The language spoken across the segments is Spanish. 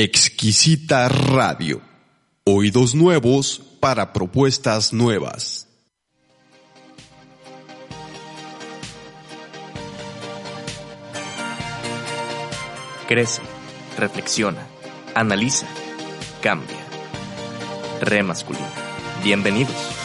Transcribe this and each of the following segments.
Exquisita Radio. Oídos nuevos para propuestas nuevas. Crece, reflexiona, analiza, cambia. Re masculino. Bienvenidos.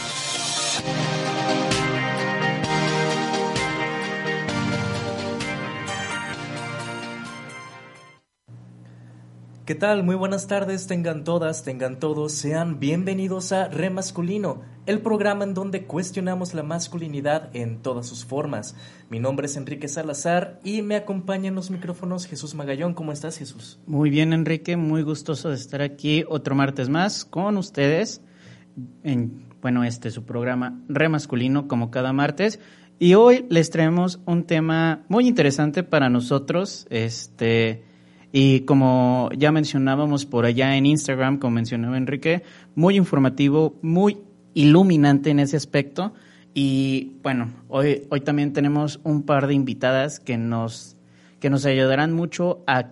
¿Qué tal? Muy buenas tardes, tengan todas, tengan todos, sean bienvenidos a Re Masculino, el programa en donde cuestionamos la masculinidad en todas sus formas. Mi nombre es Enrique Salazar y me acompaña en los micrófonos Jesús Magallón. ¿Cómo estás, Jesús? Muy bien, Enrique, muy gustoso de estar aquí otro martes más con ustedes en, bueno, este su programa Re Masculino como cada martes. Y hoy les traemos un tema muy interesante para nosotros, este y como ya mencionábamos por allá en Instagram, como mencionaba Enrique, muy informativo, muy iluminante en ese aspecto. Y bueno, hoy, hoy también tenemos un par de invitadas que nos, que nos ayudarán mucho a,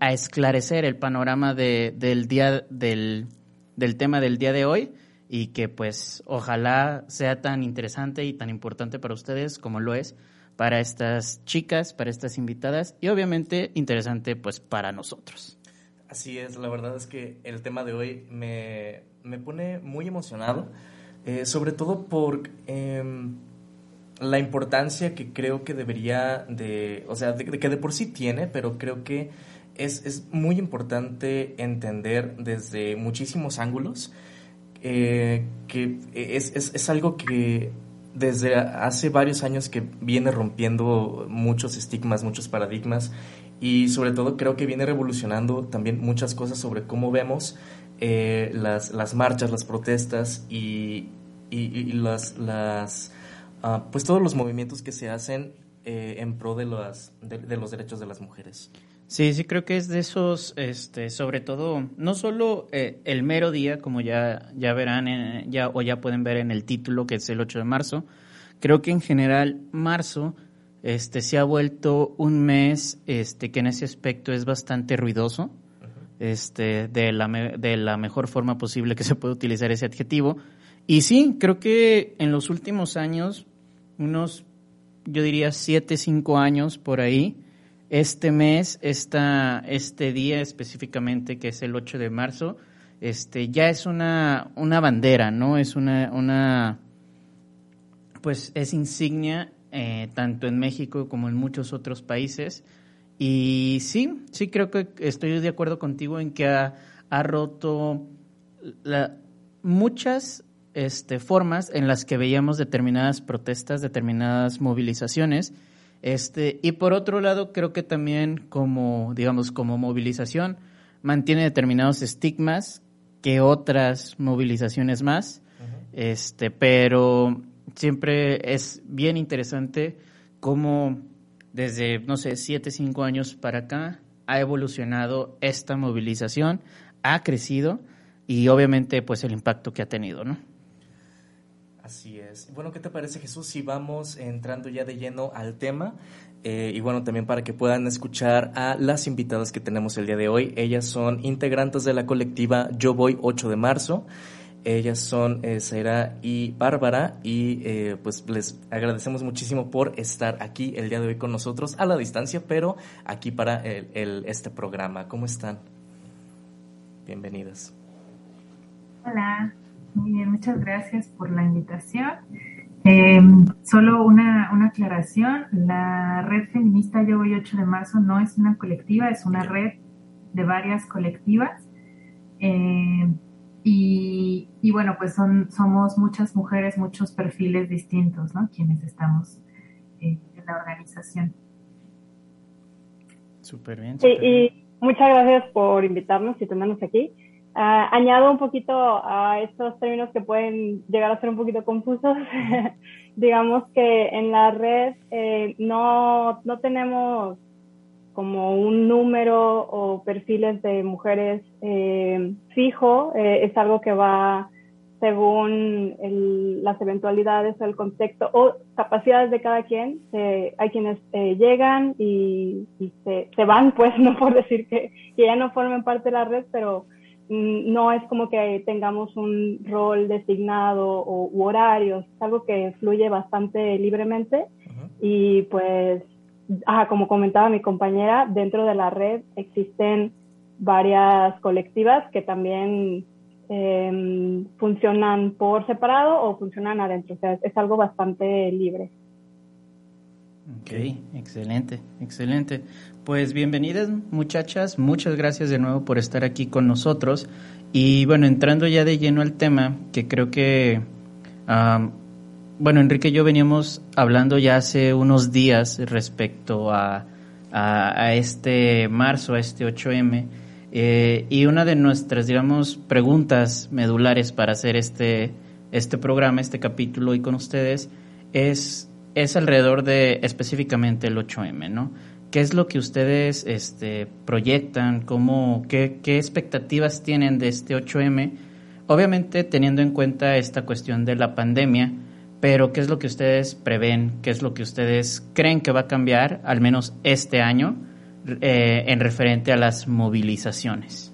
a esclarecer el panorama de, del, día, del, del tema del día de hoy y que pues ojalá sea tan interesante y tan importante para ustedes como lo es para estas chicas, para estas invitadas y obviamente interesante pues para nosotros. Así es, la verdad es que el tema de hoy me, me pone muy emocionado, eh, sobre todo por em, la importancia que creo que debería de, o sea, de, que de por sí tiene, pero creo que es, es muy importante entender desde muchísimos ángulos eh, que es, es, es algo que desde hace varios años que viene rompiendo muchos estigmas, muchos paradigmas y sobre todo creo que viene revolucionando también muchas cosas sobre cómo vemos eh, las, las, marchas, las protestas y, y, las, las ah, pues todos los movimientos que se hacen eh, en pro de, las, de, los derechos de las mujeres. Sí, sí, creo que es de esos, este, sobre todo, no solo eh, el mero día, como ya, ya verán eh, ya, o ya pueden ver en el título, que es el 8 de marzo, creo que en general marzo este, se ha vuelto un mes este, que en ese aspecto es bastante ruidoso, este, de, la de la mejor forma posible que se puede utilizar ese adjetivo. Y sí, creo que en los últimos años, unos, yo diría, siete, cinco años por ahí, este mes, esta, este día específicamente, que es el 8 de marzo, este, ya es una, una bandera, ¿no? Es una, una, pues es insignia eh, tanto en México como en muchos otros países. Y sí, sí creo que estoy de acuerdo contigo en que ha, ha roto muchas este, formas en las que veíamos determinadas protestas, determinadas movilizaciones, este, y por otro lado, creo que también como, digamos, como movilización, mantiene determinados estigmas que otras movilizaciones más. Este, pero siempre es bien interesante cómo desde, no sé, siete, cinco años para acá ha evolucionado esta movilización, ha crecido y obviamente pues el impacto que ha tenido, ¿no? Así es. Bueno, ¿qué te parece Jesús si vamos entrando ya de lleno al tema? Eh, y bueno, también para que puedan escuchar a las invitadas que tenemos el día de hoy. Ellas son integrantes de la colectiva Yo Voy 8 de marzo. Ellas son eh, y Bárbara y eh, pues les agradecemos muchísimo por estar aquí el día de hoy con nosotros a la distancia, pero aquí para el, este programa. ¿Cómo están? Bienvenidas. Hola, muy bien, muchas gracias por la invitación. Em, solo una, una, aclaración, la red feminista Yo Voy 8 de marzo no es una colectiva, es una red de varias colectivas. Em, y, y, bueno, pues son, somos muchas mujeres, muchos perfiles distintos, ¿no? Quienes estamos eh, en la organización. Súper bien. y muchas gracias por invitarnos y tenernos aquí. Ah, añado un poquito a estos términos que pueden llegar a ser un poquito confusos. Digamos que en la red eh, no, no tenemos como un número o perfiles de mujeres eh, fijo, eh, es algo que va según las eventualidades o el contexto o capacidades de cada quien. hay quienes eh, llegan y, se, van, pues no por decir que, ya no formen parte de la red, pero no es como que tengamos un rol designado o u horarios, es algo que fluye bastante libremente y pues, como comentaba mi compañera, dentro de la red existen varias colectivas que también Em, funcionan por separado o funcionan adentro. O sea, es, algo bastante libre. Ok, excelente, excelente. Pues bienvenidas muchachas, muchas gracias de nuevo por estar aquí con nosotros. Y bueno, entrando ya de lleno al tema, que creo que, bueno, Enrique y yo veníamos hablando ya hace unos días respecto a, a, a este marzo, a este 8M, eh, y una de nuestras, digamos, preguntas medulares para hacer este, este programa, este capítulo hoy con ustedes, es, es alrededor de específicamente el 8M, ¿no? ¿Qué es lo que ustedes este, proyectan? ¿Cómo, qué, ¿Qué expectativas tienen de este 8M? Obviamente teniendo en cuenta esta cuestión de la pandemia, pero ¿qué es lo que ustedes prevén? ¿Qué es lo que ustedes creen que va a cambiar, al menos este año? Eh, en referente a las movilizaciones?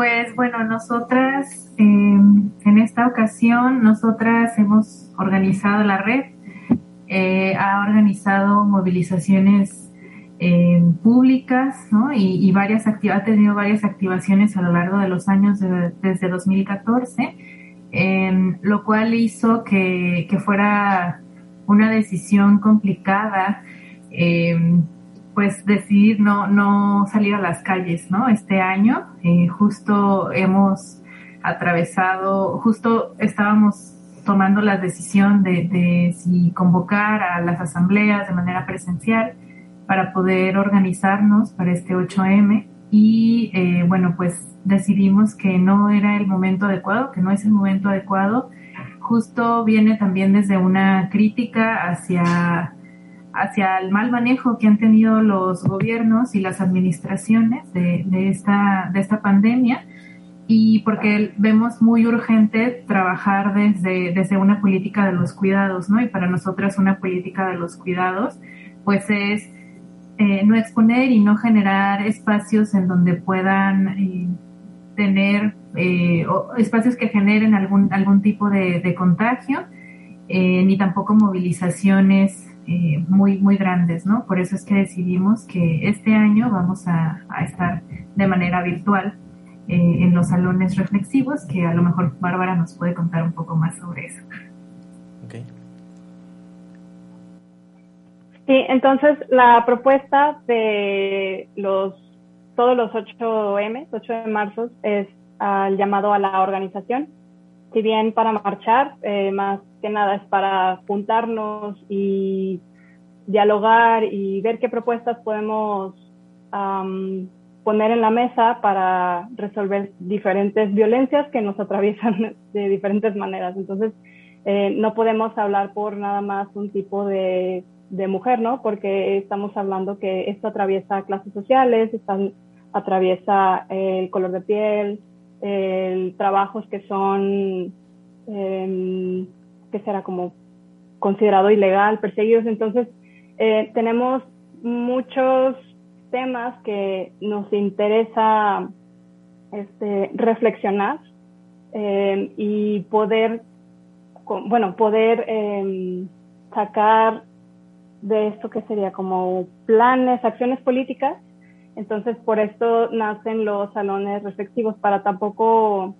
Pues bueno, nosotras em, en esta ocasión, nosotras hemos organizado la red, eh, ha organizado movilizaciones em, públicas ¿no? y, varias ha tenido varias activaciones a lo largo de los años desde 2014, em, lo cual hizo que, que fuera una decisión complicada, pues decidir no, no salir a las calles, ¿no? Este año, eh, justo hemos atravesado, justo estábamos tomando la decisión de, si convocar a las asambleas de manera presencial para poder organizarnos para este 8M y eh, bueno, pues decidimos que no era el momento adecuado, que no es el momento adecuado justo viene también desde una crítica hacia, hacia el mal manejo que han tenido los gobiernos y las administraciones de, de, esta, de esta pandemia y porque vemos muy urgente trabajar desde, desde una política de los cuidados, ¿no? Y para nosotras una política de los cuidados, pues es eh, no exponer y no generar espacios en donde puedan eh, tener eh, espacios que generen algún, algún tipo de, contagio, eh, ni tampoco movilizaciones eh, muy, muy grandes, ¿no? Por eso es que decidimos que este año vamos a, estar de manera virtual en los salones reflexivos, que a lo mejor Bárbara nos puede contar un poco más sobre eso. Sí, entonces la propuesta de los todos los 8M, 8 de marzo, es al llamado a la organización. Si bien para marchar, eh, más que nada es para juntarnos y dialogar y ver qué propuestas podemos poner en la mesa para resolver diferentes violencias que nos atraviesan de diferentes maneras. Entonces, eh, no podemos hablar por nada más un tipo de, de, mujer, ¿no? Porque estamos hablando que esto atraviesa clases sociales, están, atraviesa el color de piel, eh, trabajos que son, eh, que será como considerado ilegal, perseguidos. Entonces, eh, tenemos muchos temas que nos interesa este, reflexionar eh, y poder, bueno, poder em, sacar de esto que sería como planes, acciones políticas entonces, por esto nacen los salones reflexivos, para tampoco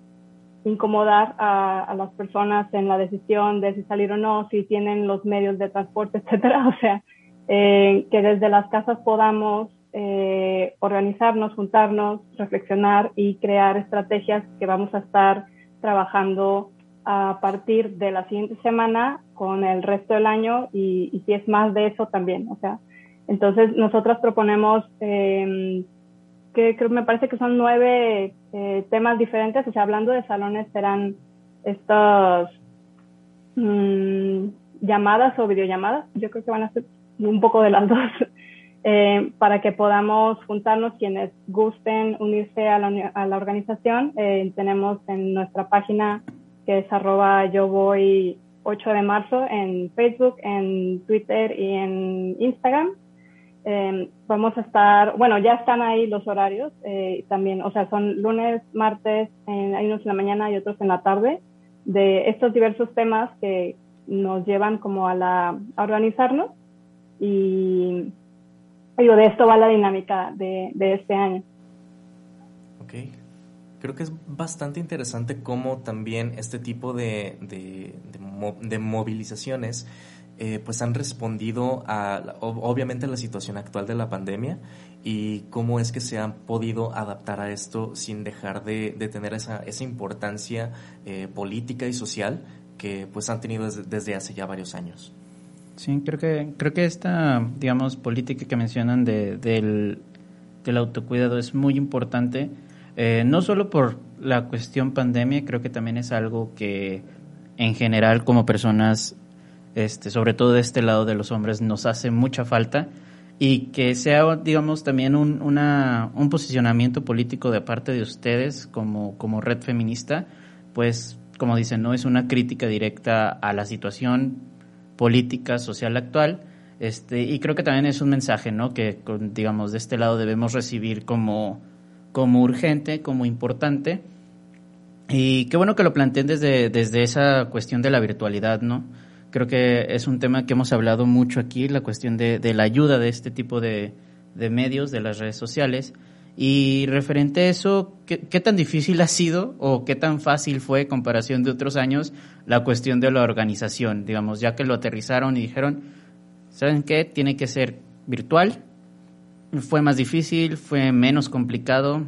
incomodar a, las personas en la decisión de si salir o no, si tienen los medios de transporte, etcétera. O sea, eh, que desde las casas podamos eh, organizarnos, juntarnos, reflexionar y crear estrategias que vamos a estar trabajando a partir de la siguiente semana con el resto del año y, y si es más de eso también. O sea, entonces, nosotros proponemos, eh, que creo, me parece que son nueve eh, temas diferentes, o sea, hablando de salones serán estas mm, llamadas o videollamadas, yo creo que van a ser un poco de las dos. eh, para que podamos juntarnos quienes gusten unirse a la, a la organización. Eh, tenemos en nuestra página que es arroba yo voy 8 de marzo en Facebook, en Twitter y en Instagram. Eh, vamos a estar, bueno, ya están ahí los horarios eh, también, o sea, son lunes, martes, en, hay unos en la mañana y otros en la tarde, de estos diversos temas que nos llevan como a, la, a organizarnos y digo, de esto va la dinámica de, de este año. Ok. Creo que es bastante interesante cómo también este tipo de, de, de movilizaciones eh, pues han respondido a, obviamente, a la situación actual de la pandemia y cómo es que se han podido adaptar a esto sin dejar de, tener esa, esa importancia eh, política y social que pues han tenido desde, hace ya varios años. Sí, creo que, creo que esta, digamos, política que mencionan de, del, del autocuidado es muy importante, eh, no solo por la cuestión pandemia, creo que también es algo que en general como personas este, sobre todo de este lado de los hombres, nos hace mucha falta y que sea, digamos, también un, una, un posicionamiento político de parte de ustedes como, como red feminista, pues, como dicen, no es una crítica directa a la situación política, social actual, este, y creo que también es un mensaje, ¿no? Que, digamos, de este lado debemos recibir como, como urgente, como importante. Y qué bueno que lo planteen desde, desde esa cuestión de la virtualidad, ¿no? Creo que es un tema que hemos hablado mucho aquí, la cuestión de, la ayuda de este tipo de, medios, de las redes sociales. Y referente a eso, ¿qué, ¿qué, tan difícil ha sido o qué tan fácil fue, en comparación de otros años, la cuestión de la organización? Digamos, ya que lo aterrizaron y dijeron, ¿saben qué? Tiene que ser virtual. ¿Fue más difícil? ¿Fue menos complicado?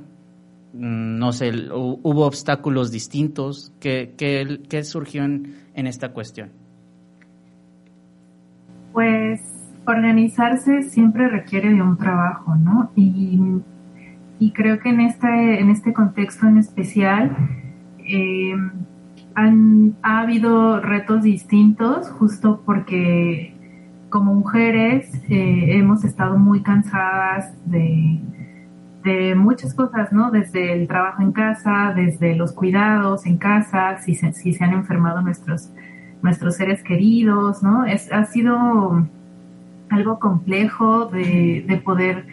Mm, no sé, ¿hubo obstáculos distintos? ¿Qué, qué, qué surgió en, en esta cuestión? Pues organizarse siempre requiere de un trabajo, ¿no? Y, creo que en este, en este contexto en especial eh, han, ha habido retos distintos justo porque como mujeres eh, hemos estado muy cansadas de, de muchas cosas, ¿no? Desde el trabajo en casa, desde los cuidados en casa, si se, si se han enfermado nuestros nuestros seres queridos, ¿no? Es, ha sido algo complejo de, poder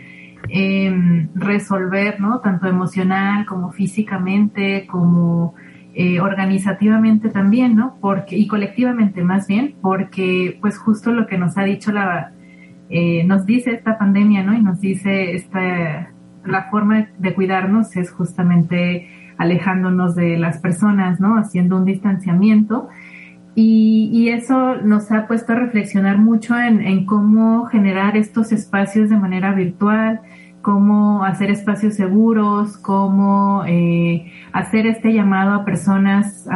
em, resolver, ¿no? Tanto emocional como físicamente, como eh, organizativamente también, ¿no? Porque, y colectivamente más bien, porque pues justo lo que nos ha dicho la, eh, nos dice esta pandemia, ¿no? Y nos dice esta, la forma de cuidarnos es justamente alejándonos de las personas, ¿no? Haciendo un distanciamiento y, eso nos ha puesto a reflexionar mucho en, cómo generar estos espacios de manera virtual, cómo hacer espacios seguros, cómo eh, hacer este llamado a personas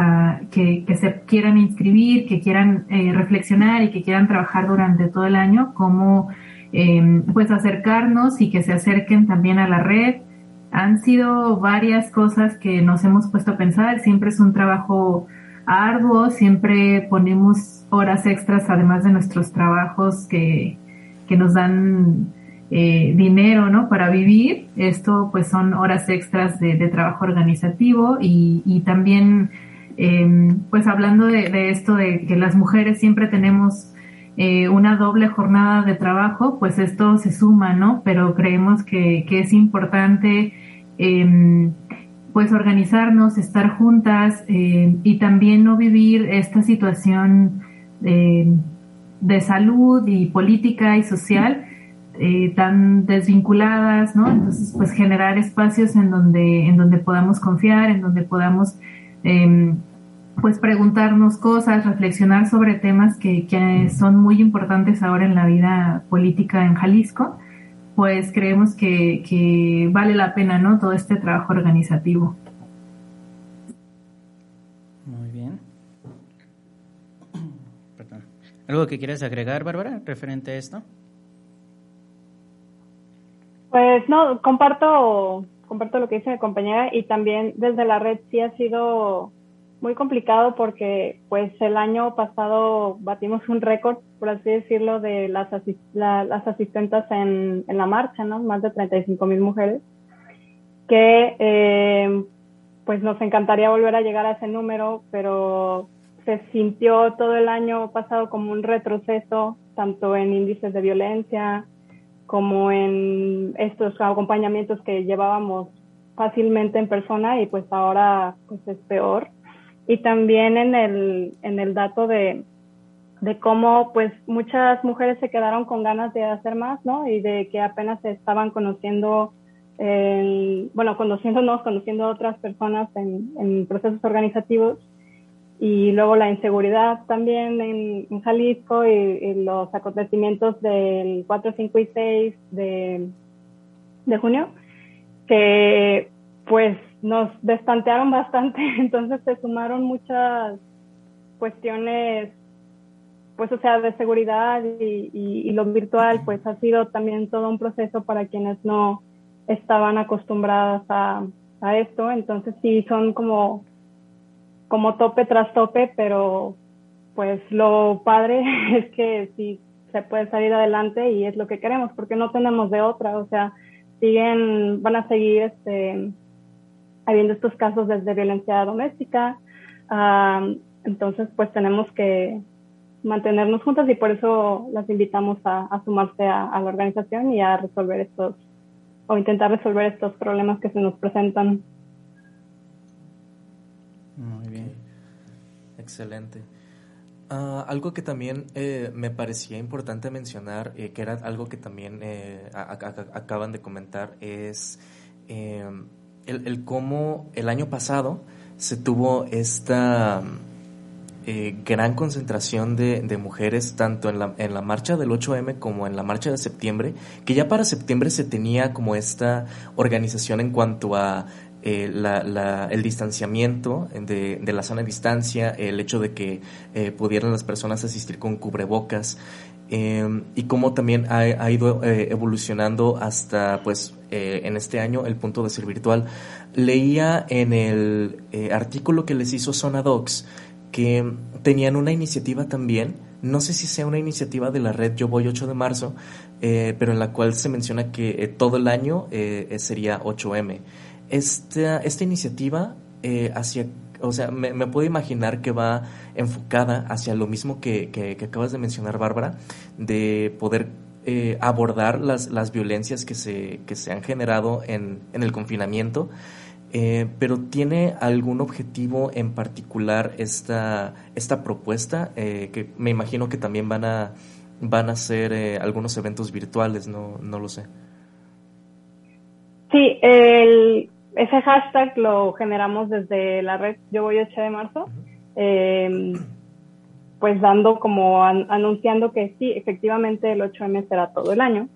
que, se quieran inscribir, que quieran eh, reflexionar y que quieran trabajar durante todo el año, cómo em, pues acercarnos y que se acerquen también a la red. Han sido varias cosas que nos hemos puesto a pensar, siempre es un trabajo arduo, siempre ponemos horas extras además de nuestros trabajos que, que nos dan eh, dinero ¿no? para vivir. Esto pues son horas extras de, trabajo organizativo y, y también em, pues hablando de, esto de que las mujeres siempre tenemos eh, una doble jornada de trabajo, pues esto se suma, ¿no? Pero creemos que, que es importante eh, pues organizarnos, estar juntas eh, y también no vivir esta situación eh, de salud y política y social eh, tan desvinculadas, ¿no? Entonces, pues generar espacios en donde, en donde podamos confiar, en donde podamos em, pues preguntarnos cosas, reflexionar sobre temas que, que son muy importantes ahora en la vida política en Jalisco pues creemos que, vale la pena, ¿no? Todo este trabajo organizativo. Muy bien. ¿Algo que quieras agregar, Bárbara, referente a esto? Pues no, comparto, comparto lo que dice mi compañera y también desde la red sí ha sido muy complicado porque pues el año pasado batimos un récord, por así decirlo, de las, las asistentas en, en, la marcha, ¿no? Más de 35 mil mujeres, que eh, pues nos encantaría volver a llegar a ese número, pero se sintió todo el año pasado como un retroceso, tanto en índices de violencia como en estos acompañamientos que llevábamos fácilmente en persona y pues ahora pues es peor y también en el, en el dato de, de cómo pues muchas mujeres se quedaron con ganas de hacer más, ¿no? Y de que apenas se estaban conociendo, el, bueno, conociéndonos, conociendo a otras personas en, en, procesos organizativos. Y luego la inseguridad también en, en Jalisco y, y, los acontecimientos del 4, 5 y 6 de, de junio, que pues nos destantearon bastante, entonces se sumaron muchas cuestiones, pues o sea, de seguridad y, y, lo virtual, pues ha sido también todo un proceso para quienes no estaban acostumbradas a, a esto, entonces sí son como, como tope tras tope, pero pues lo padre es que sí se puede salir adelante y es lo que queremos, porque no tenemos de otra, o sea, siguen, van a seguir este habiendo estos casos desde violencia doméstica. entonces, pues tenemos que mantenernos juntas y por eso las invitamos a, sumarse a, la organización y a resolver estos, o intentar resolver estos problemas que se nos presentan. Muy bien, excelente. Ah, algo que también eh, me parecía importante mencionar, eh, que era algo que también eh, acaban de comentar, es el, el cómo el año pasado se tuvo esta eh, gran concentración de, de, mujeres tanto en la, en la marcha del 8M como en la marcha de septiembre, que ya para septiembre se tenía como esta organización en cuanto a eh, la, el distanciamiento de, de, la sana distancia, el hecho de que eh, pudieran las personas asistir con cubrebocas, Em, y cómo también ha, ido eh, evolucionando hasta pues eh, en este año el punto de ser virtual. Leía en el eh, artículo que les hizo Sonadox que tenían una iniciativa también, no sé si sea una iniciativa de la red Yo Voy 8 de marzo, pero en la cual se menciona que todo el año sería 8M. Esta, esta iniciativa hacia o sea, me, puedo imaginar que va enfocada hacia lo mismo que, que, acabas de mencionar, Bárbara, de poder eh, abordar las, las violencias que se, que se han generado en, en el confinamiento, eh, pero ¿tiene algún objetivo en particular esta, esta propuesta? Eh, que me imagino que también van a, van a ser algunos eventos virtuales, no, no lo sé. Sí, el, ese hashtag lo generamos desde la red Yo Voy 8 de marzo, eh, pues dando como anunciando que sí, efectivamente el 8M será todo el año.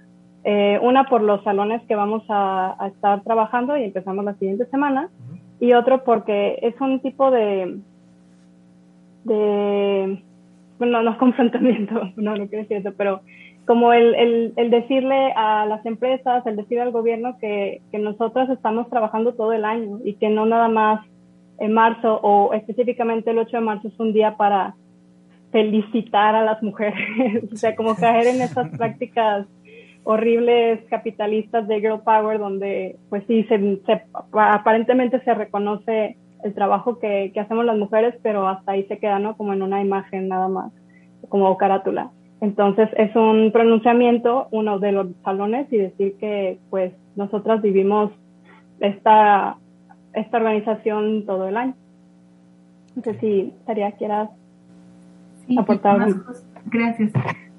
Eh, una por los salones que vamos a, estar trabajando y empezamos la siguiente semana, y otro porque es un tipo de, de bueno, no es confrontamiento, no, no quiero decir eso, pero como el, el, decirle a las empresas, el decirle al gobierno que, que nosotros estamos trabajando todo el año y que no nada más en marzo o específicamente el 8 de marzo es un día para felicitar a las mujeres, o sea, como caer en esas prácticas horribles capitalistas de girl power donde pues sí, se, se, aparentemente se reconoce el trabajo que, que hacemos las mujeres, pero hasta ahí se queda, ¿no? Como en una imagen nada más, como carátula. Entonces es un pronunciamiento, uno de los salones, y decir que pues nosotras vivimos esta, esta organización todo el año. No sé si Taría quieras aportar algo. Gracias.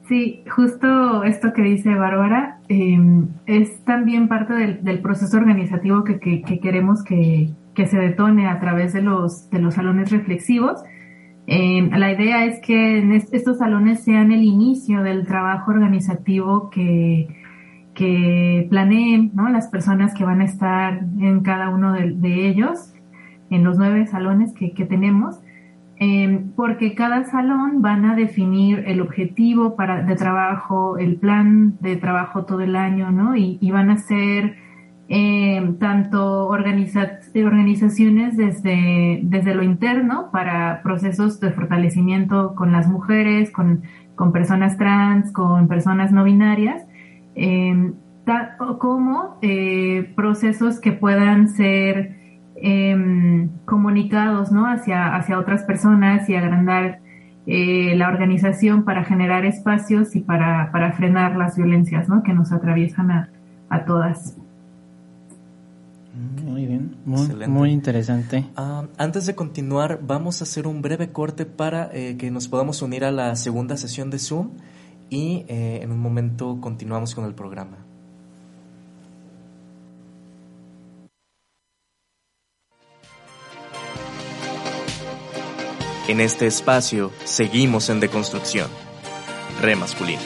Sí, justo esto que dice Bárbara em, es también parte del, del proceso organizativo que, que, que queremos que, que, se detone a través de los, de los salones reflexivos eh, la idea es que estos salones sean el inicio del trabajo organizativo que, planeen ¿no? las personas que van a estar en cada uno de, ellos, en los nueve salones que, tenemos, eh, porque cada salón van a definir el objetivo para, de trabajo, el plan de trabajo todo el año, ¿no? Y, y van a ser eh, tanto organizaciones desde, desde lo interno para procesos de fortalecimiento con las mujeres, con, con personas trans, con personas no binarias, eh, como eh, procesos que puedan ser em, comunicados ¿no? hacia, hacia otras personas y agrandar eh, la organización para generar espacios y para, para frenar las violencias ¿no? que nos atraviesan a, a todas. Muy bien, muy, interesante. Ah, antes de continuar, vamos a hacer un breve corte para eh, que nos podamos unir a la segunda sesión de Zoom y eh, en un momento continuamos con el programa. En este espacio seguimos en deconstrucción. Re masculino.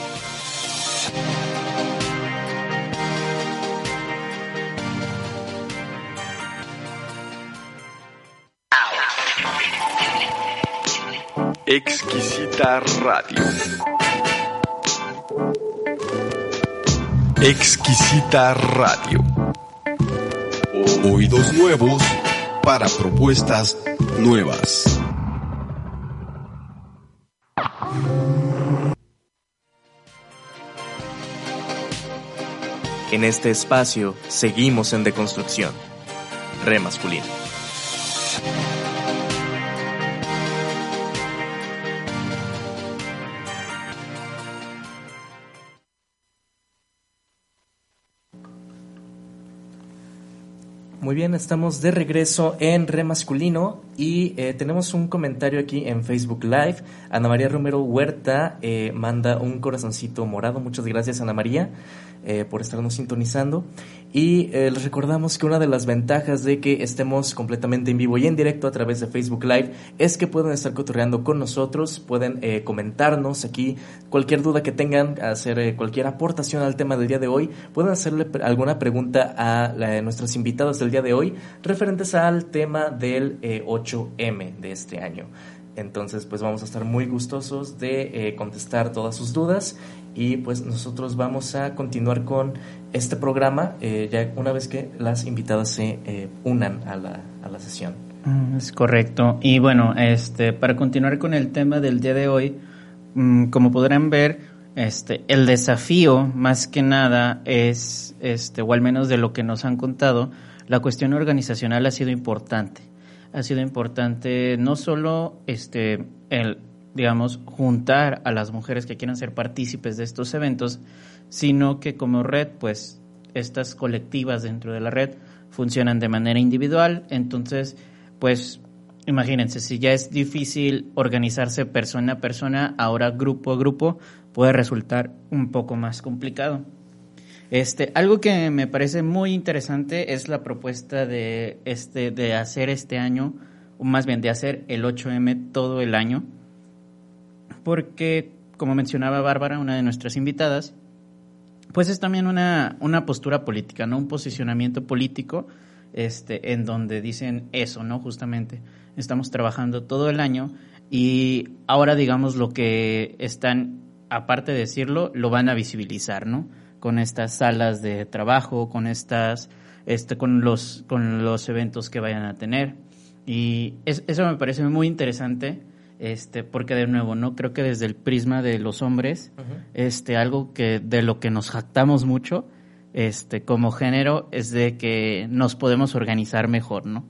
Exquisita Radio. Exquisita Radio. Oídos nuevos para propuestas nuevas. En este espacio seguimos en deconstrucción. Re masculino. Muy bien, estamos de regreso en Re Masculino y eh, tenemos un comentario aquí en Facebook Live. Ana María Romero Huerta eh, manda un corazoncito morado. Muchas gracias, Ana María. Eh, por estarnos sintonizando. Y eh, recordamos que una de las ventajas de que estemos completamente en vivo y en directo a través de Facebook Live es que pueden estar cotorreando con nosotros, pueden eh, comentarnos aquí cualquier duda que tengan, hacer cualquier aportación al tema del día de hoy, pueden hacerle alguna pregunta a nuestros invitados del día de hoy referentes al tema del 8M de este año. Entonces, pues vamos a estar muy gustosos de contestar todas sus dudas y pues nosotros vamos a continuar con este programa eh, ya una vez que las invitadas se eh, unan a la, a la sesión. Mm, es correcto. Y bueno, este, para continuar con el tema del día de hoy, mm, como podrán ver, este, el desafío más que nada es, este, o al menos de lo que nos han contado, la cuestión organizacional ha sido importante. Ha sido importante no solo este, el digamos, juntar a las mujeres que quieran ser partícipes de estos eventos, sino que como red, pues estas colectivas dentro de la red funcionan de manera individual, entonces, pues imagínense, si ya es difícil organizarse persona a persona, ahora grupo a grupo puede resultar un poco más complicado. Este, algo que me parece muy interesante es la propuesta de este de hacer este año, o más bien de hacer el 8M todo el año porque, como mencionaba Bárbara, una de nuestras invitadas, pues es también una, una postura política, ¿no? Un posicionamiento político este, en donde dicen eso, ¿no? Justamente, estamos trabajando todo el año y ahora, digamos, lo que están, aparte de decirlo, lo van a visibilizar, ¿no? Con estas salas de trabajo, con estas, este, con los, con los eventos que vayan a tener. Y eso me parece muy interesante este porque de nuevo no creo que desde el prisma de los hombres este algo que de lo que nos jactamos mucho este como género es de que nos podemos organizar mejor no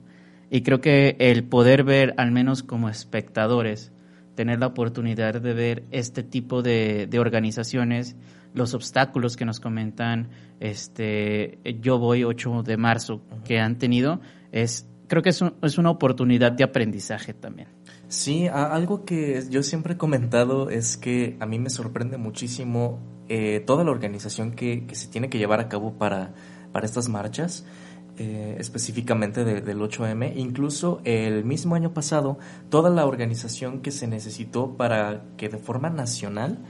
y creo que el poder ver al menos como espectadores tener la oportunidad de ver este tipo de, organizaciones los obstáculos que nos comentan este yo voy 8 de marzo que han tenido es creo que es, es una oportunidad de aprendizaje también Sí, algo que yo siempre he comentado es que a mí me sorprende muchísimo eh, toda la organización que, se tiene que llevar a cabo para, para estas marchas. Eh, específicamente del 8M, incluso el mismo año pasado, toda la organización que se necesitó para que de forma nacional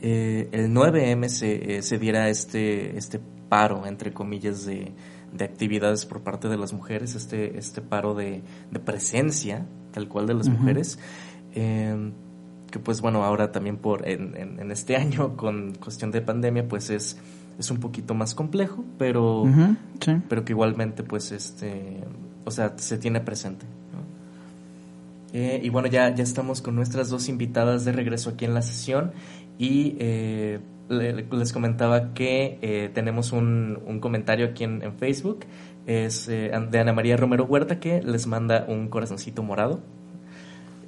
eh, el 9M se, se, diera este, este paro, entre comillas, de, de, actividades por parte de las mujeres, este, este paro de, de presencia tal cual de las mujeres. Em, que pues bueno, ahora también por en, en, este año con cuestión de pandemia, pues es es un poquito más complejo, pero, sí. pero que igualmente, pues, este, o sea, se tiene presente. ¿no? Eh, y bueno, ya, ya estamos con nuestras dos invitadas de regreso aquí en la sesión y eh, les comentaba que eh, tenemos un, un comentario aquí en, en Facebook, es eh, de Ana María Romero Huerta que les manda un corazoncito morado.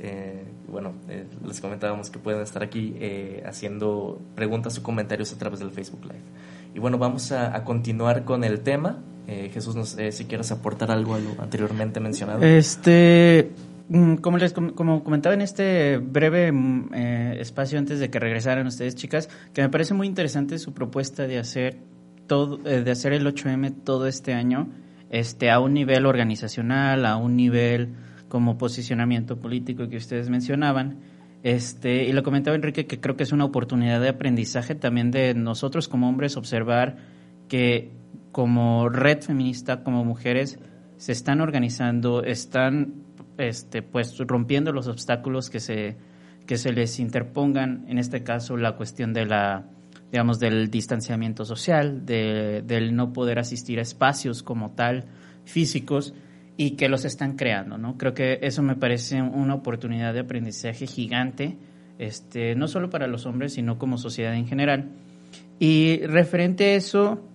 Eh, bueno, eh, les comentábamos que pueden estar aquí eh, haciendo preguntas o comentarios a través del Facebook Live. Y bueno, vamos a, continuar con el tema. Jesús, si quieres aportar algo a lo anteriormente mencionado. Este, como les com- como comentaba en este breve mm, eh, espacio antes de que regresaran ustedes, chicas, que me parece muy interesante su propuesta de hacer todo, eh, de hacer el 8M todo este año, este, a un nivel organizacional, a un nivel como posicionamiento político que ustedes mencionaban. Este, y lo comentaba Enrique que creo que es una oportunidad de aprendizaje también de nosotros como hombres observar que como red feminista, como mujeres, se están organizando, están este, pues rompiendo los obstáculos que se, que se les interpongan, en este caso la cuestión de la digamos del distanciamiento social, de, del no poder asistir a espacios como tal físicos y que los están creando, ¿no? Creo que eso me parece una oportunidad de aprendizaje gigante, este, no solo para los hombres, sino como sociedad en general. Y referente a eso,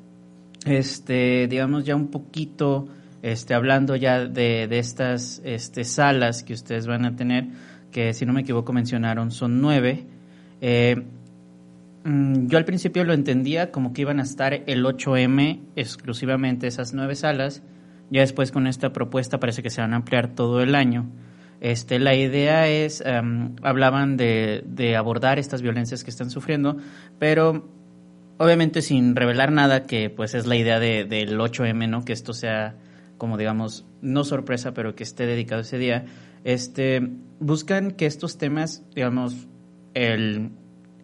este, digamos ya un poquito, este, hablando ya de, de estas este, salas que ustedes van a tener, que si no me equivoco mencionaron son nueve. Eh, mm, yo al principio lo entendía como que iban a estar el 8M exclusivamente esas nueve salas. Ya después con esta propuesta parece que se van a ampliar todo el año. Este, la idea es, hablaban de, de abordar estas violencias que están sufriendo, pero obviamente sin revelar nada, que pues es la idea de, del 8M, ¿no? Que esto sea como digamos, no sorpresa, pero que esté dedicado ese día. Este, buscan que estos temas, digamos, el,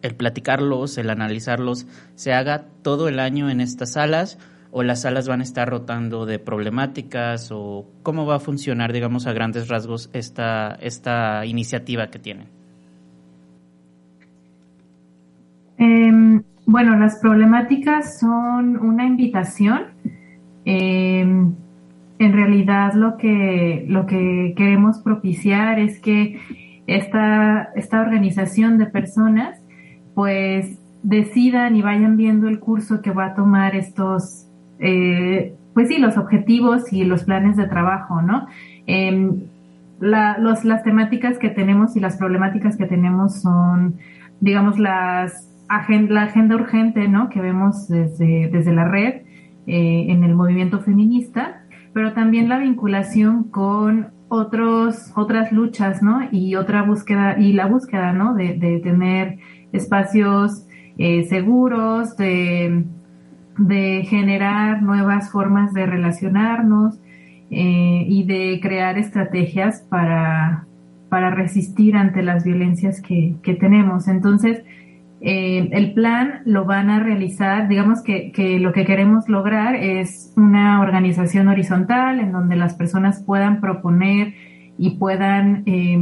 el platicarlos, el analizarlos, se haga todo el año en estas salas o las salas van a estar rotando de problemáticas o cómo va a funcionar, digamos, a grandes rasgos esta, esta iniciativa que tienen. Eh, bueno, las problemáticas son una invitación. Eh, en realidad lo que, lo que queremos propiciar es que esta, esta organización de personas pues decidan y vayan viendo el curso que va a tomar estos, eh, pues sí, los objetivos y los planes de trabajo, ¿no? Eh, la, los, las temáticas que tenemos y las problemáticas que tenemos son, digamos, las agenda, la agenda urgente, ¿no? Que vemos desde, desde la red eh, en el movimiento feminista, pero también la vinculación con otros, otras luchas, ¿no? Y otra búsqueda, y la búsqueda, ¿no? De, tener espacios eh, seguros, de, de generar nuevas formas de relacionarnos eh, y de crear estrategias para, para resistir ante las violencias que, que tenemos. Entonces, eh, el plan lo van a realizar, digamos que, que, lo que queremos lograr es una organización horizontal en donde las personas puedan proponer y puedan eh,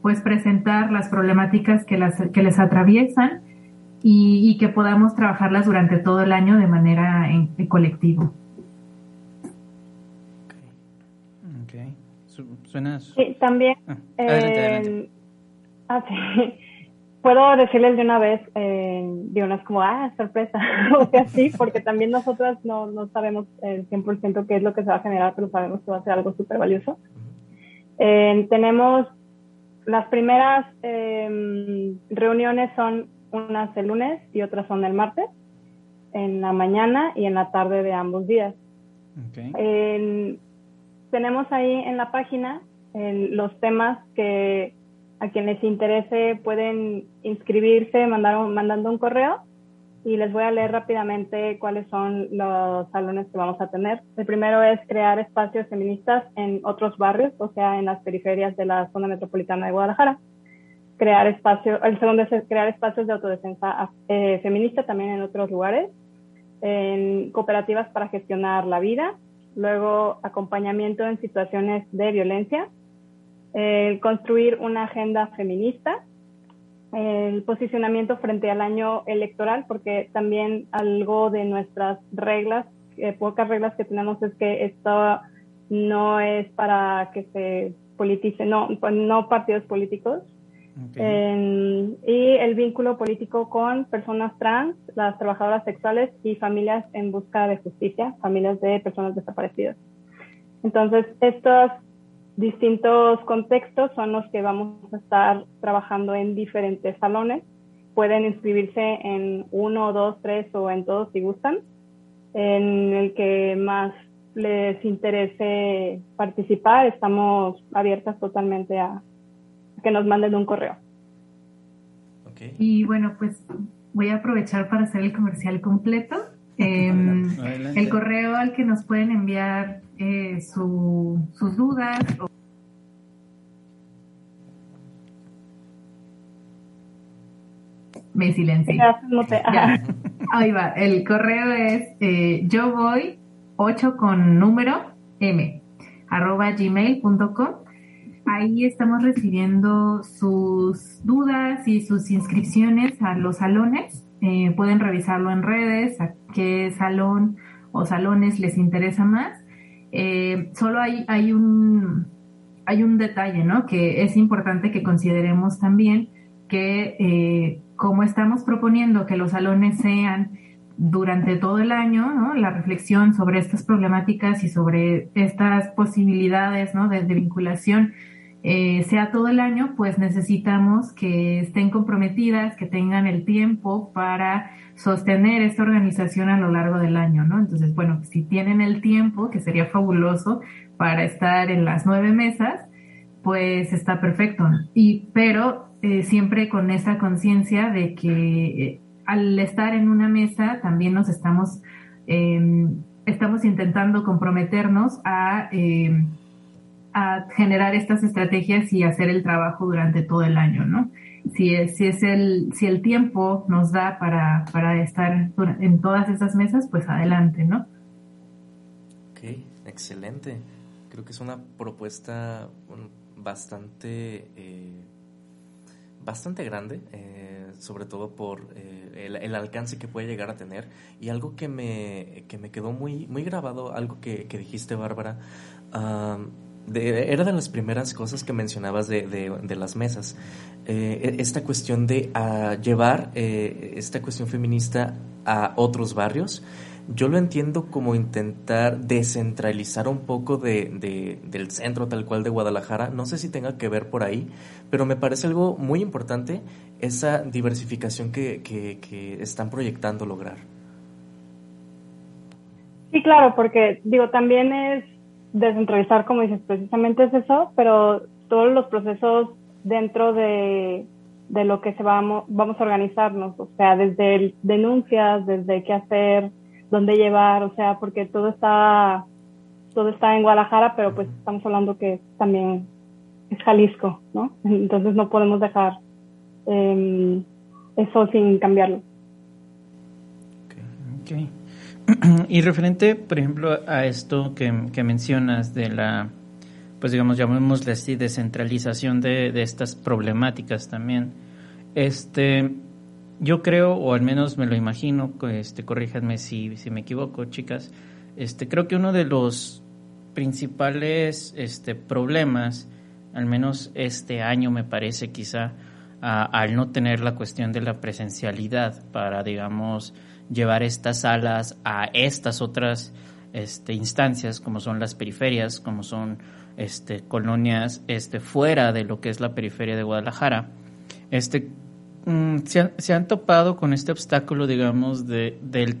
pues presentar las problemáticas que, las, que les atraviesan y, y, que podamos trabajarlas durante todo el año de manera en, en colectivo. Okay. ¿Suena? Sí, también. Ah, adelante, eh, adelante. Sí. Puedo decirles de una vez, eh, de unas como, ah, sorpresa, o que así, porque también nosotras no, no sabemos el 100% qué es lo que se va a generar, pero sabemos que va a ser algo súper valioso. Eh, tenemos las primeras eh, reuniones son unas el lunes y otras son el martes, en la mañana y en la tarde de ambos días. Okay. Tenemos ahí en la página los temas que a quien les interese pueden inscribirse mandar un, mandando un correo y les voy a leer rápidamente cuáles son los salones que vamos a tener. El primero es crear espacios feministas en otros barrios, o sea, en las periferias de la zona metropolitana de Guadalajara. Crear espacio, el segundo es crear espacios de autodefensa eh, feminista también en otros lugares, en cooperativas para gestionar la vida, luego acompañamiento en situaciones de violencia, eh, construir una agenda feminista, el posicionamiento frente al año electoral, porque también algo de nuestras reglas, eh, pocas reglas que tenemos es que esto no es para que se politice, no, no partidos políticos. y el vínculo político con personas trans, las trabajadoras sexuales y familias en busca de justicia, familias de personas desaparecidas. Entonces, estos distintos contextos son los que vamos a estar trabajando en diferentes salones. Pueden inscribirse en uno, dos, tres o en todos si gustan, en el que más les interese participar. Estamos abiertas totalmente a que nos manden un correo. Y bueno, pues voy a aprovechar para hacer el comercial completo. Em, el correo al que nos pueden enviar eh, sus dudas. Me silencié. Ahí va. El correo es eh, yo voy 8 con número m arroba gmail.com. Ahí estamos recibiendo sus dudas y sus inscripciones a los salones. Eh, pueden revisarlo en redes, a qué salón o salones les interesa más. Eh, solo hay, hay, un, hay un detalle, ¿no? Que es importante que consideremos también que eh, como estamos proponiendo que los salones sean durante todo el año, ¿no? La reflexión sobre estas problemáticas y sobre estas posibilidades, ¿no? De, vinculación eh, sea todo el año, pues necesitamos que estén comprometidas, que tengan el tiempo para sostener esta organización a lo largo del año, ¿no? Entonces, bueno, si tienen el tiempo, que sería fabuloso para estar en las nueve mesas, pues está perfecto. Y, pero eh, siempre con esa conciencia de que eh, al estar en una mesa también nos estamos, em, estamos intentando comprometernos a, em, a generar estas estrategias y hacer el trabajo durante todo el año, ¿no? Si si es el, si el tiempo nos da para, para estar en todas esas mesas, pues adelante, ¿no? Ok, excelente. Creo que es una propuesta bastante, eh, bastante grande, eh, sobre todo por eh, el, alcance que puede llegar a tener. Y algo que me, que me quedó muy, muy grabado, algo que, que dijiste, Bárbara, era de las primeras cosas que mencionabas de, de, las mesas. Eh, e, esta cuestión de ah, llevar eh, esta cuestión feminista a otros barrios. Yo lo entiendo como intentar descentralizar un poco de, del centro tal cual de Guadalajara. No sé si tenga que ver por ahí, pero me parece algo muy importante esa diversificación que, que, que están proyectando lograr. Sí, claro, porque digo, también es descentralizar, como dices, precisamente es eso, pero todos los procesos dentro de, de lo que se vamos, vamos a organizarnos, o sea, desde denuncias, desde qué hacer, dónde llevar, o sea, porque todo está, todo está en Guadalajara, pero pues estamos hablando que también es Jalisco, ¿no? Entonces no podemos dejar eh, eso sin cambiarlo. Okay. y referente, por ejemplo, a esto que, mencionas de la, pues digamos, llamémosle así, descentralización de, de estas problemáticas también, este, yo creo, o al menos me lo imagino, este, corríjanme si, si me equivoco, chicas, este, creo que uno de los principales este, problemas, al menos este año me parece quizá, al no tener la cuestión de la presencialidad para, digamos, llevar estas salas a estas otras este, instancias, como son las periferias, como son este, colonias este, fuera de lo que es la periferia de Guadalajara, este, mm, se, han, topado con este obstáculo, digamos, de, del,